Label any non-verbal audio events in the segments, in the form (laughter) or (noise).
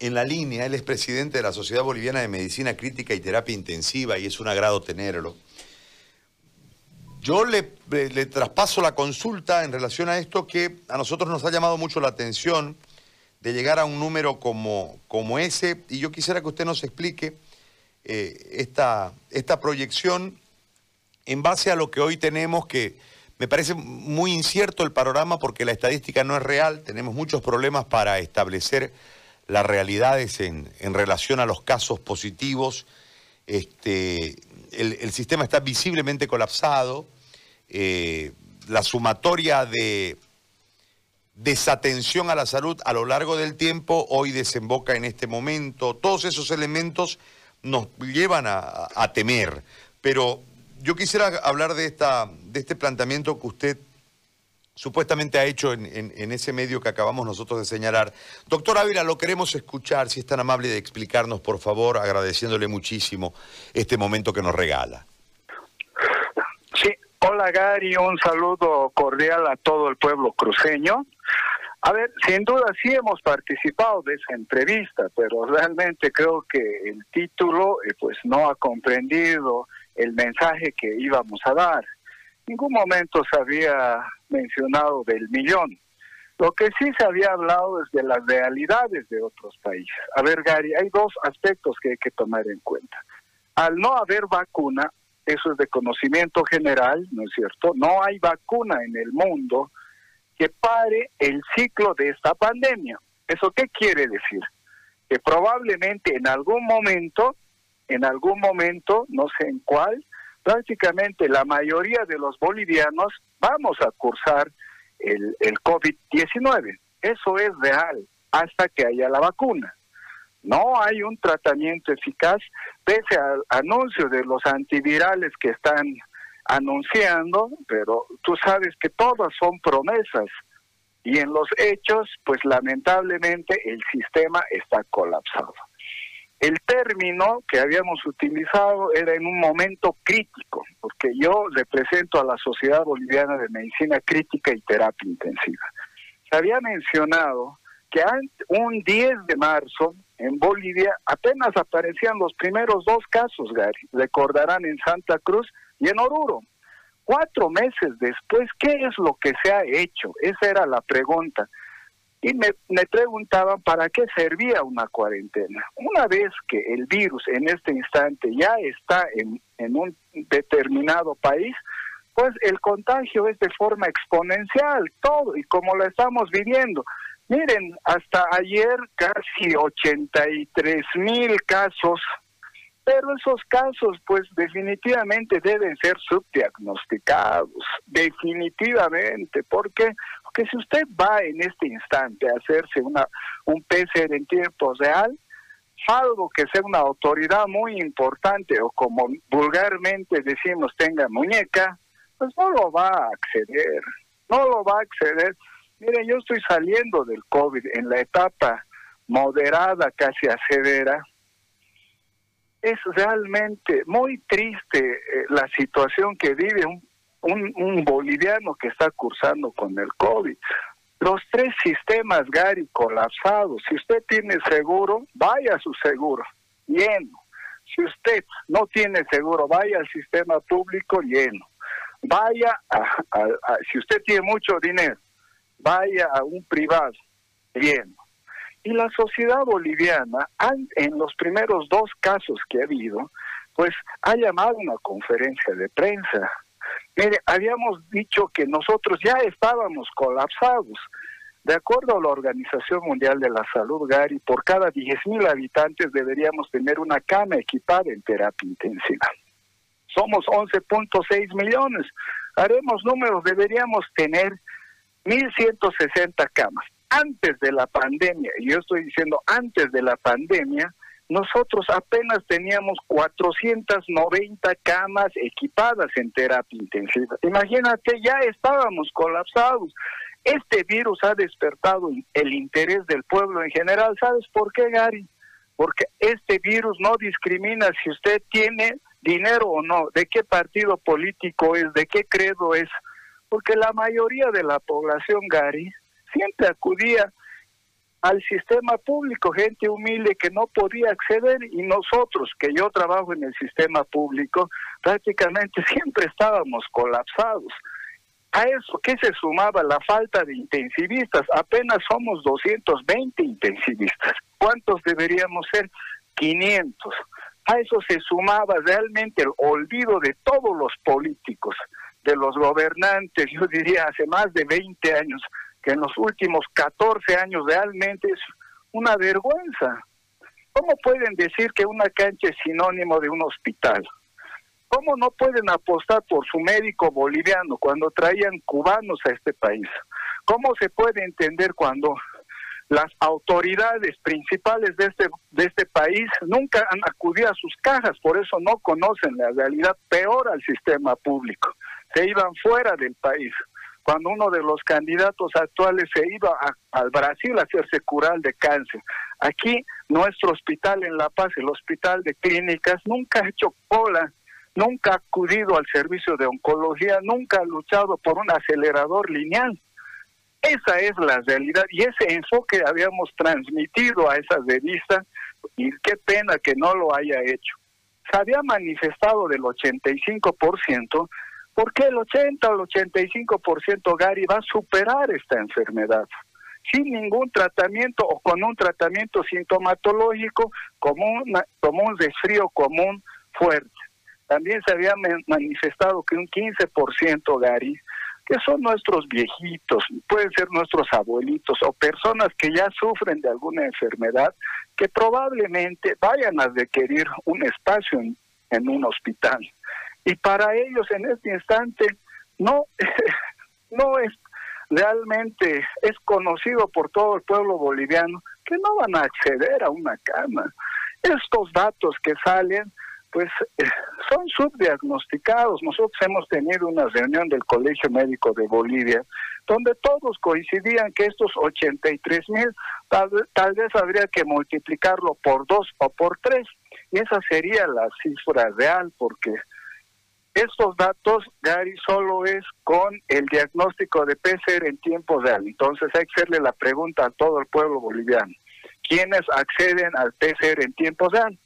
en la línea, él es presidente de la Sociedad Boliviana de Medicina Crítica y Terapia Intensiva y es un agrado tenerlo. Yo le, traspaso la consulta en relación a esto que a nosotros nos ha llamado mucho la atención de llegar a un número como, como ese y yo quisiera que usted nos explique eh, esta, esta proyección en base a lo que hoy tenemos que me parece muy incierto el panorama porque la estadística no es real, tenemos muchos problemas para establecer las realidades en, relación a los casos positivos. Este, el, sistema está visiblemente colapsado, eh, la sumatoria de desatención a la salud a lo largo del tiempo hoy desemboca en este momento. Todos esos elementos nos llevan a temer, pero yo quisiera hablar de, esta, de este planteamiento que usted supuestamente ha hecho en, ese medio que acabamos nosotros de señalar. Doctor Ávila, lo queremos escuchar, si es tan amable de explicarnos, por favor, agradeciéndole muchísimo este momento que nos regala. Sí, hola Gary, un saludo cordial a todo el pueblo cruceño. A ver, sin duda sí hemos participado de esa entrevista, pero realmente creo que el título eh, pues no ha comprendido el mensaje que íbamos a dar. Ningún momento se había mencionado del millón. Lo que sí se había hablado es de las realidades de otros países. A ver, Gary, hay dos aspectos que hay que tomar en cuenta. Al no haber vacuna, eso es de conocimiento general, ¿no es cierto? No hay vacuna en el mundo que pare el ciclo de esta pandemia. ¿Eso qué quiere decir? Que probablemente en algún momento en algún momento, no sé en cuál, prácticamente la mayoría de los bolivianos vamos a cursar el, el COVID-19. Eso es real hasta que haya la vacuna. No hay un tratamiento eficaz, pese al anuncio de los antivirales que están anunciando, pero tú sabes que todas son promesas y en los hechos, pues lamentablemente el sistema está colapsado. El término que habíamos utilizado era en un momento crítico, porque yo represento a la Sociedad Boliviana de Medicina Crítica y Terapia Intensiva. Se había mencionado que un 10 de marzo en Bolivia apenas aparecían los primeros dos casos, Gary, recordarán en Santa Cruz y en Oruro. Cuatro meses después, ¿qué es lo que se ha hecho? Esa era la pregunta y me, preguntaban para qué servía una cuarentena. Una vez que el virus en este instante ya está en, en un determinado país, pues el contagio es de forma exponencial, todo, y como lo estamos viviendo. Miren, hasta ayer casi 83 mil casos pero esos casos, pues definitivamente deben ser subdiagnosticados, definitivamente, porque porque si usted va en este instante a hacerse una un PCR en tiempo real, salvo que sea una autoridad muy importante o como vulgarmente decimos tenga muñeca, pues no lo va a acceder, no lo va a acceder. Mire, yo estoy saliendo del COVID en la etapa moderada, casi a severa, es realmente muy triste eh, la situación que vive un, un, boliviano que está cursando con el COVID. Los tres sistemas, Gary, colapsados. Si usted tiene seguro, vaya a su seguro, lleno. Si usted no tiene seguro, vaya al sistema público lleno. Vaya a si usted tiene mucho dinero, vaya a un privado lleno y la sociedad boliviana, en los primeros dos casos que ha habido, pues ha llamado una conferencia de prensa. Mire, habíamos dicho que nosotros ya estábamos colapsados. De acuerdo a la Organización Mundial de la Salud, Gary, por cada 10.000 habitantes deberíamos tener una cama equipada en terapia intensiva. Somos 11.6 millones. Haremos números, deberíamos tener 1.160 camas antes de la pandemia, y yo estoy diciendo antes de la pandemia, nosotros apenas teníamos 490 camas equipadas en terapia intensiva. Imagínate, ya estábamos colapsados. Este virus ha despertado el interés del pueblo en general. ¿Sabes por qué, Gary? Porque este virus no discrimina si usted tiene dinero o no, de qué partido político es, de qué credo es. Porque la mayoría de la población, Gary, siempre acudía al sistema público, gente humilde que no podía acceder y nosotros, que yo trabajo en el sistema público, prácticamente siempre estábamos colapsados. A eso, ¿qué se sumaba? La falta de intensivistas. Apenas somos 220 intensivistas. ¿Cuántos deberíamos ser? 500. A eso se sumaba realmente el olvido de todos los políticos, de los gobernantes, yo diría hace más de 20 años, en los últimos 14 años realmente es una vergüenza. ¿Cómo pueden decir que una cancha es sinónimo de un hospital? ¿Cómo no pueden apostar por su médico boliviano cuando traían cubanos a este país? ¿Cómo se puede entender cuando las autoridades principales de este, de este país nunca han acudido a sus cajas, por eso no conocen la realidad, peor al sistema público. Se iban fuera del país. Cuando uno de los candidatos actuales se iba al Brasil a hacerse curar de cáncer. Aquí, nuestro hospital en La Paz, el hospital de clínicas, nunca ha hecho cola nunca ha acudido al servicio de oncología, nunca ha luchado por un acelerador lineal. Esa es la realidad y ese enfoque habíamos transmitido a esa revista y qué pena que no lo haya hecho. Se había manifestado del 85%, porque el 80 o el 85% Gary va a superar esta enfermedad sin ningún tratamiento o con un tratamiento sintomatológico como, como un resfrío común fuerte. También se había manifestado que un 15%, Gary, que son nuestros viejitos, pueden ser nuestros abuelitos o personas que ya sufren de alguna enfermedad, que probablemente vayan a requerir un espacio en un hospital. Y para ellos en este instante no, (laughs) no es realmente, es conocido por todo el pueblo boliviano que no van a acceder a una cama. Estos datos que salen pues eh, son subdiagnosticados. Nosotros hemos tenido una reunión del Colegio Médico de Bolivia donde todos coincidían que estos 83 mil tal, tal, vez habría que multiplicarlo por dos o por tres y esa sería la cifra real porque estos datos, Gary, solo es con el diagnóstico de PCR en tiempo real. Entonces hay que hacerle la pregunta a todo el pueblo boliviano. ¿Quiénes acceden al PCR en tiempo real?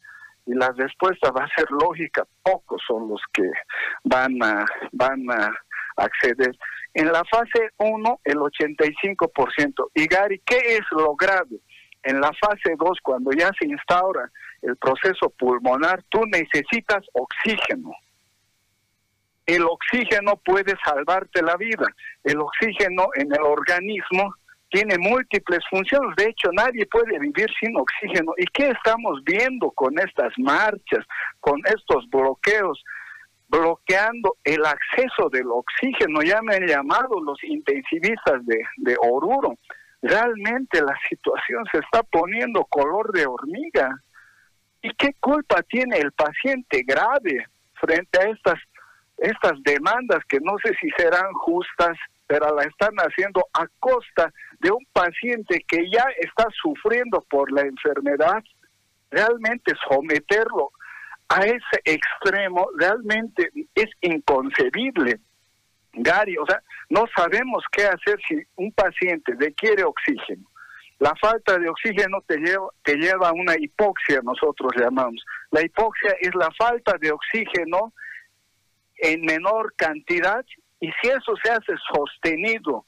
y la respuesta va a ser lógica, pocos son los que van a, van a acceder. En la fase 1, el 85%. Y Gary, ¿qué es lo grave? En la fase 2, cuando ya se instaura el proceso pulmonar, tú necesitas oxígeno. El oxígeno puede salvarte la vida. El oxígeno en el organismo tiene múltiples funciones. De hecho, nadie puede vivir sin oxígeno. ¿Y qué estamos viendo con estas marchas, con estos bloqueos? bloqueando el acceso del oxígeno. Ya me han llamado los intensivistas de, Oruro. Realmente la situación se está poniendo color de hormiga. ¿Y qué culpa tiene el paciente grave frente a estas, estas demandas que no sé si serán justas, pero la están haciendo a costa de un paciente que ya está sufriendo por la enfermedad, realmente someterlo a ese extremo realmente es inconcebible. Gary, o sea, no sabemos qué hacer si un paciente requiere oxígeno. La falta de oxígeno te lleva, te lleva a una hipoxia, nosotros llamamos. La hipoxia es la falta de oxígeno en menor cantidad y si eso se hace sostenido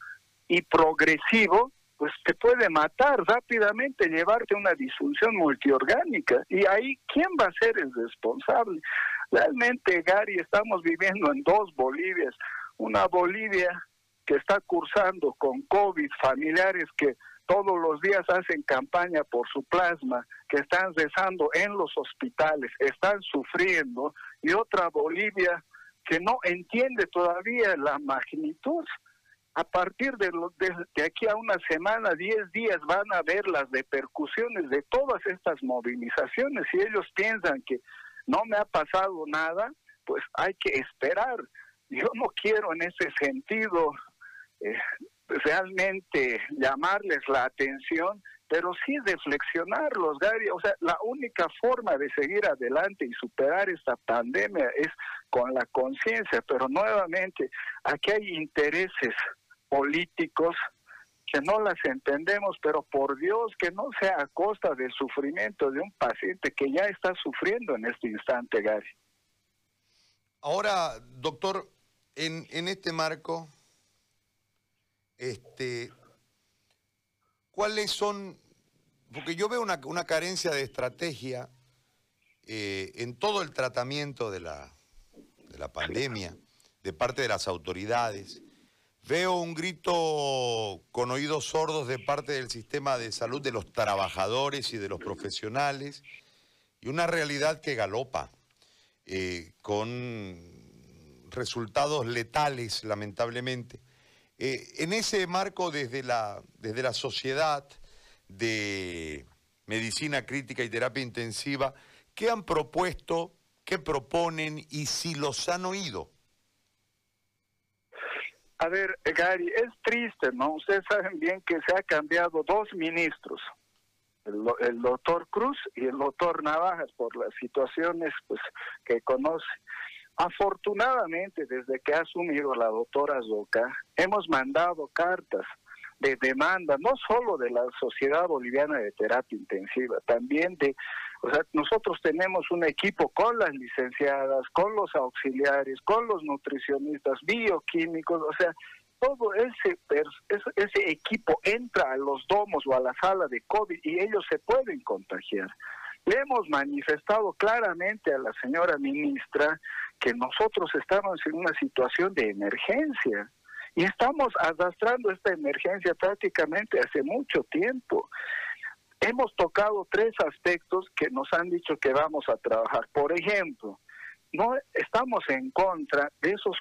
y progresivo, pues te puede matar rápidamente, llevarte una disfunción multiorgánica. Y ahí, ¿quién va a ser el responsable? Realmente, Gary, estamos viviendo en dos Bolivias. Una Bolivia que está cursando con COVID, familiares que todos los días hacen campaña por su plasma, que están rezando en los hospitales, están sufriendo, y otra Bolivia que no entiende todavía la magnitud. A partir de, de, aquí a una semana, 10 días, van a ver las repercusiones de todas estas movilizaciones. Si ellos piensan que no me ha pasado nada, pues hay que esperar. Yo no quiero en ese sentido eh, realmente llamarles la atención, pero sí reflexionarlos, Gary. O sea, la única forma de seguir adelante y superar esta pandemia es con la conciencia, pero nuevamente aquí hay intereses políticos que no las entendemos, pero por Dios que no sea a costa del sufrimiento de un paciente que ya está sufriendo en este instante, Gary. Ahora, doctor, en, en este marco, este, ¿cuáles son? Porque yo veo una, una carencia de estrategia eh, en todo el tratamiento de la, de la pandemia de parte de las autoridades. Veo un grito con oídos sordos de parte del sistema de salud de los trabajadores y de los profesionales y una realidad que galopa eh, con resultados letales, lamentablemente. Eh, en ese marco, desde la, desde la sociedad de medicina crítica y terapia intensiva, ¿qué han propuesto, qué proponen y si los han oído? A ver, Gary, es triste, ¿no? Ustedes saben bien que se ha cambiado dos ministros, el, doctor Cruz y el doctor Navajas, por las situaciones pues que conoce. Afortunadamente, desde que ha asumido la doctora Zoca, hemos mandado cartas de demanda, no solo de la Sociedad Boliviana de Terapia Intensiva, también de, o sea, nosotros tenemos un equipo con las licenciadas, con los auxiliares, con los nutricionistas, bioquímicos, o sea, todo ese, ese equipo entra a los domos o a la sala de COVID y ellos se pueden contagiar. Le hemos manifestado claramente a la señora ministra que nosotros estamos en una situación de emergencia y estamos arrastrando esta emergencia prácticamente hace mucho tiempo. Hemos tocado tres aspectos que nos han dicho que vamos a trabajar. Por ejemplo, no estamos en contra de esos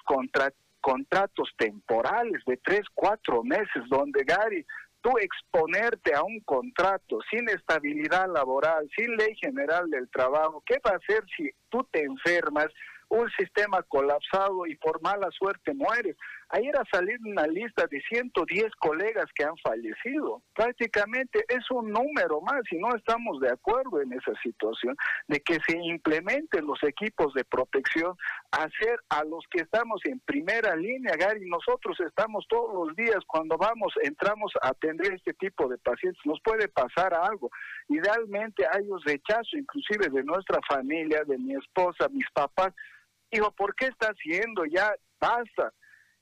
contratos temporales de tres, cuatro meses, donde Gary, tú exponerte a un contrato sin estabilidad laboral, sin ley general del trabajo, ¿qué va a hacer si tú te enfermas? un sistema colapsado y por mala suerte mueres. Ayer ha salido una lista de 110 colegas que han fallecido. Prácticamente es un número más y no estamos de acuerdo en esa situación de que se implementen los equipos de protección, hacer a los que estamos en primera línea, Gary, nosotros estamos todos los días cuando vamos, entramos a atender este tipo de pacientes, nos puede pasar algo. Idealmente hay un rechazo inclusive de nuestra familia, de mi esposa, mis papás, Dijo, ¿por qué está haciendo? Ya basta.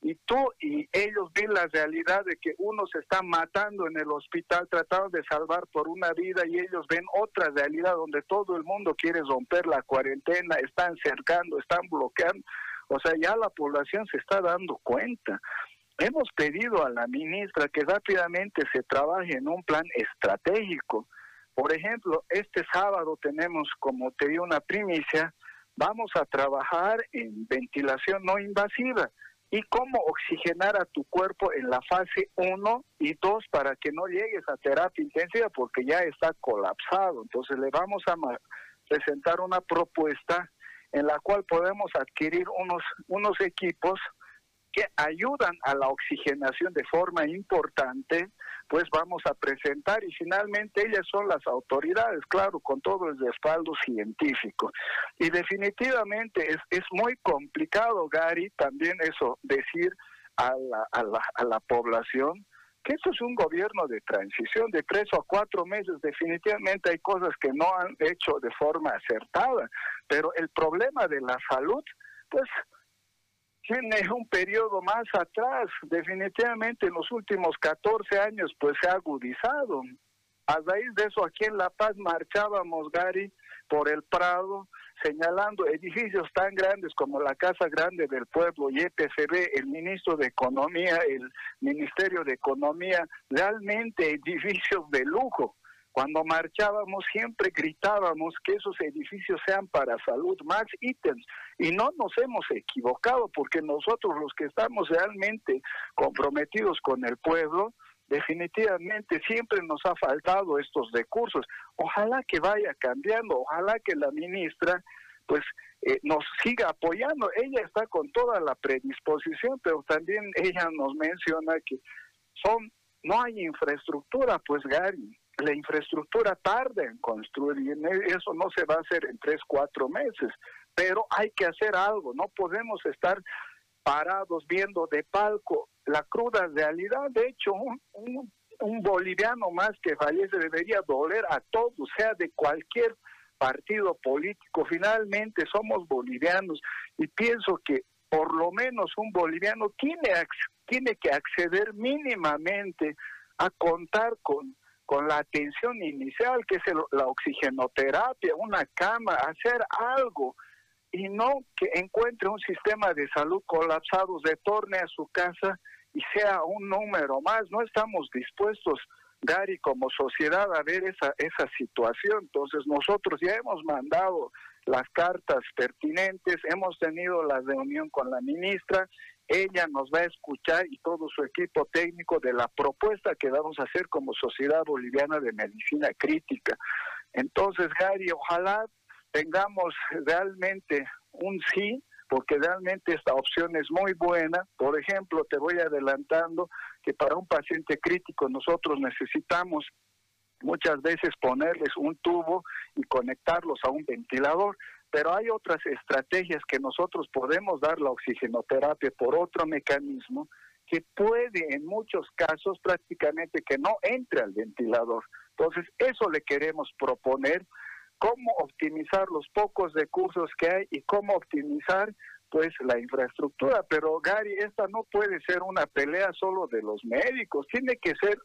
Y tú y ellos ven la realidad de que uno se está matando en el hospital tratando de salvar por una vida y ellos ven otra realidad donde todo el mundo quiere romper la cuarentena, están cercando, están bloqueando. O sea, ya la población se está dando cuenta. Hemos pedido a la ministra que rápidamente se trabaje en un plan estratégico. Por ejemplo, este sábado tenemos, como te di una primicia, vamos a trabajar en ventilación no invasiva y cómo oxigenar a tu cuerpo en la fase 1 y 2 para que no llegues a terapia intensiva porque ya está colapsado. Entonces le vamos a presentar una propuesta en la cual podemos adquirir unos, unos equipos que ayudan a la oxigenación de forma importante, pues vamos a presentar y finalmente ellas son las autoridades, claro, con todo el respaldo científico. Y definitivamente es, es muy complicado, Gary, también eso, decir a la, a la, a la población que esto es un gobierno de transición de tres o cuatro meses. Definitivamente hay cosas que no han hecho de forma acertada, pero el problema de la salud, pues tiene un periodo más atrás, definitivamente en los últimos 14 años pues se ha agudizado. A raíz de eso aquí en La Paz marchábamos, Gary, por el Prado, señalando edificios tan grandes como la Casa Grande del Pueblo y EPCB, el ministro de Economía, el Ministerio de Economía, realmente edificios de lujo cuando marchábamos siempre gritábamos que esos edificios sean para salud, más ítems. Y no nos hemos equivocado porque nosotros los que estamos realmente comprometidos con el pueblo, definitivamente siempre nos ha faltado estos recursos. Ojalá que vaya cambiando, ojalá que la ministra pues eh, nos siga apoyando. Ella está con toda la predisposición, pero también ella nos menciona que son no hay infraestructura, pues Gary la infraestructura tarda en construir y eso no se va a hacer en tres, cuatro meses, pero hay que hacer algo, no podemos estar parados viendo de palco la cruda realidad. De hecho, un, boliviano más que fallece debería doler a todos, sea de cualquier partido político. Finalmente somos bolivianos y pienso que por lo menos un boliviano tiene, tiene que acceder mínimamente a contar con, con la atención inicial, que es la oxigenoterapia, una cama, hacer algo y no que encuentre un sistema de salud colapsado, retorne a su casa y sea un número más. No estamos dispuestos, Gary, como sociedad a ver esa, esa situación. Entonces nosotros ya hemos mandado las cartas pertinentes, hemos tenido la reunión con la ministra, ella nos va a escuchar y todo su equipo técnico de la propuesta que vamos a hacer como Sociedad Boliviana de Medicina Crítica. Entonces, Gary, ojalá tengamos realmente un sí, porque realmente esta opción es muy buena. Por ejemplo, te voy adelantando que para un paciente crítico nosotros necesitamos muchas veces ponerles un tubo y conectarlos a un ventilador, pero hay otras estrategias que nosotros podemos dar la oxigenoterapia por otro mecanismo que puede en muchos casos prácticamente que no entre al ventilador. Entonces, eso le queremos proponer cómo optimizar los pocos recursos que hay y cómo optimizar pues la infraestructura. Pero Gary, esta no puede ser una pelea solo de los médicos, tiene que ser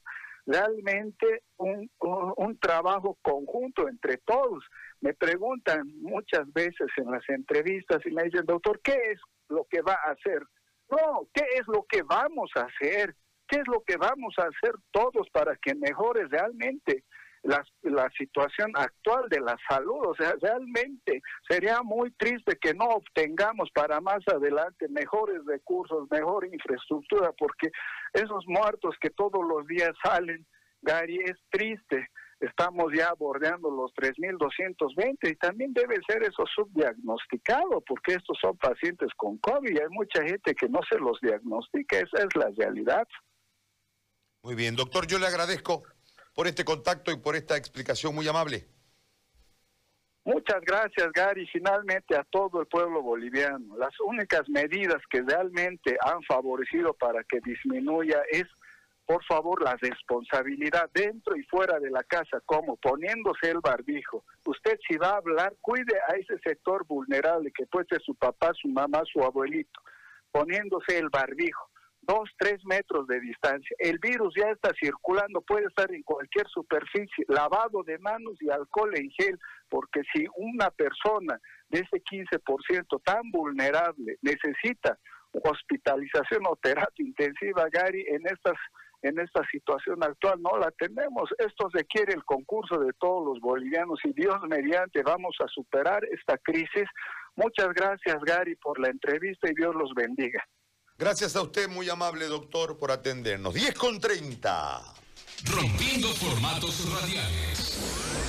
realmente un, un, trabajo conjunto entre todos. Me preguntan muchas veces en las entrevistas y me dicen, doctor, ¿qué es lo que va a hacer? No, ¿qué es lo que vamos a hacer? ¿Qué es lo que vamos a hacer todos para que mejore realmente la, la situación actual de la salud. O sea, realmente sería muy triste que no obtengamos para más adelante mejores recursos, mejor infraestructura, porque esos muertos que todos los días salen, Gary, es triste. Estamos ya bordeando los 3.220 y también debe ser eso subdiagnosticado, porque estos son pacientes con COVID y hay mucha gente que no se los diagnostica, esa es la realidad. Muy bien, doctor, yo le agradezco por este contacto y por esta explicación muy amable. Muchas gracias, Gary. Finalmente a todo el pueblo boliviano. Las únicas medidas que realmente han favorecido para que disminuya es, por favor, la responsabilidad dentro y fuera de la casa, como poniéndose el barbijo. Usted si va a hablar, cuide a ese sector vulnerable que puede ser su papá, su mamá, su abuelito, poniéndose el barbijo dos, tres metros de distancia. El virus ya está circulando, puede estar en cualquier superficie, lavado de manos y alcohol en gel, porque si una persona de ese 15% tan vulnerable necesita hospitalización o terapia intensiva, Gary, en estas en esta situación actual no la tenemos. Esto requiere el concurso de todos los bolivianos y Dios mediante vamos a superar esta crisis. Muchas gracias, Gary, por la entrevista y Dios los bendiga. Gracias a usted, muy amable doctor, por atendernos. 10 con 30. Rompiendo formatos radiales.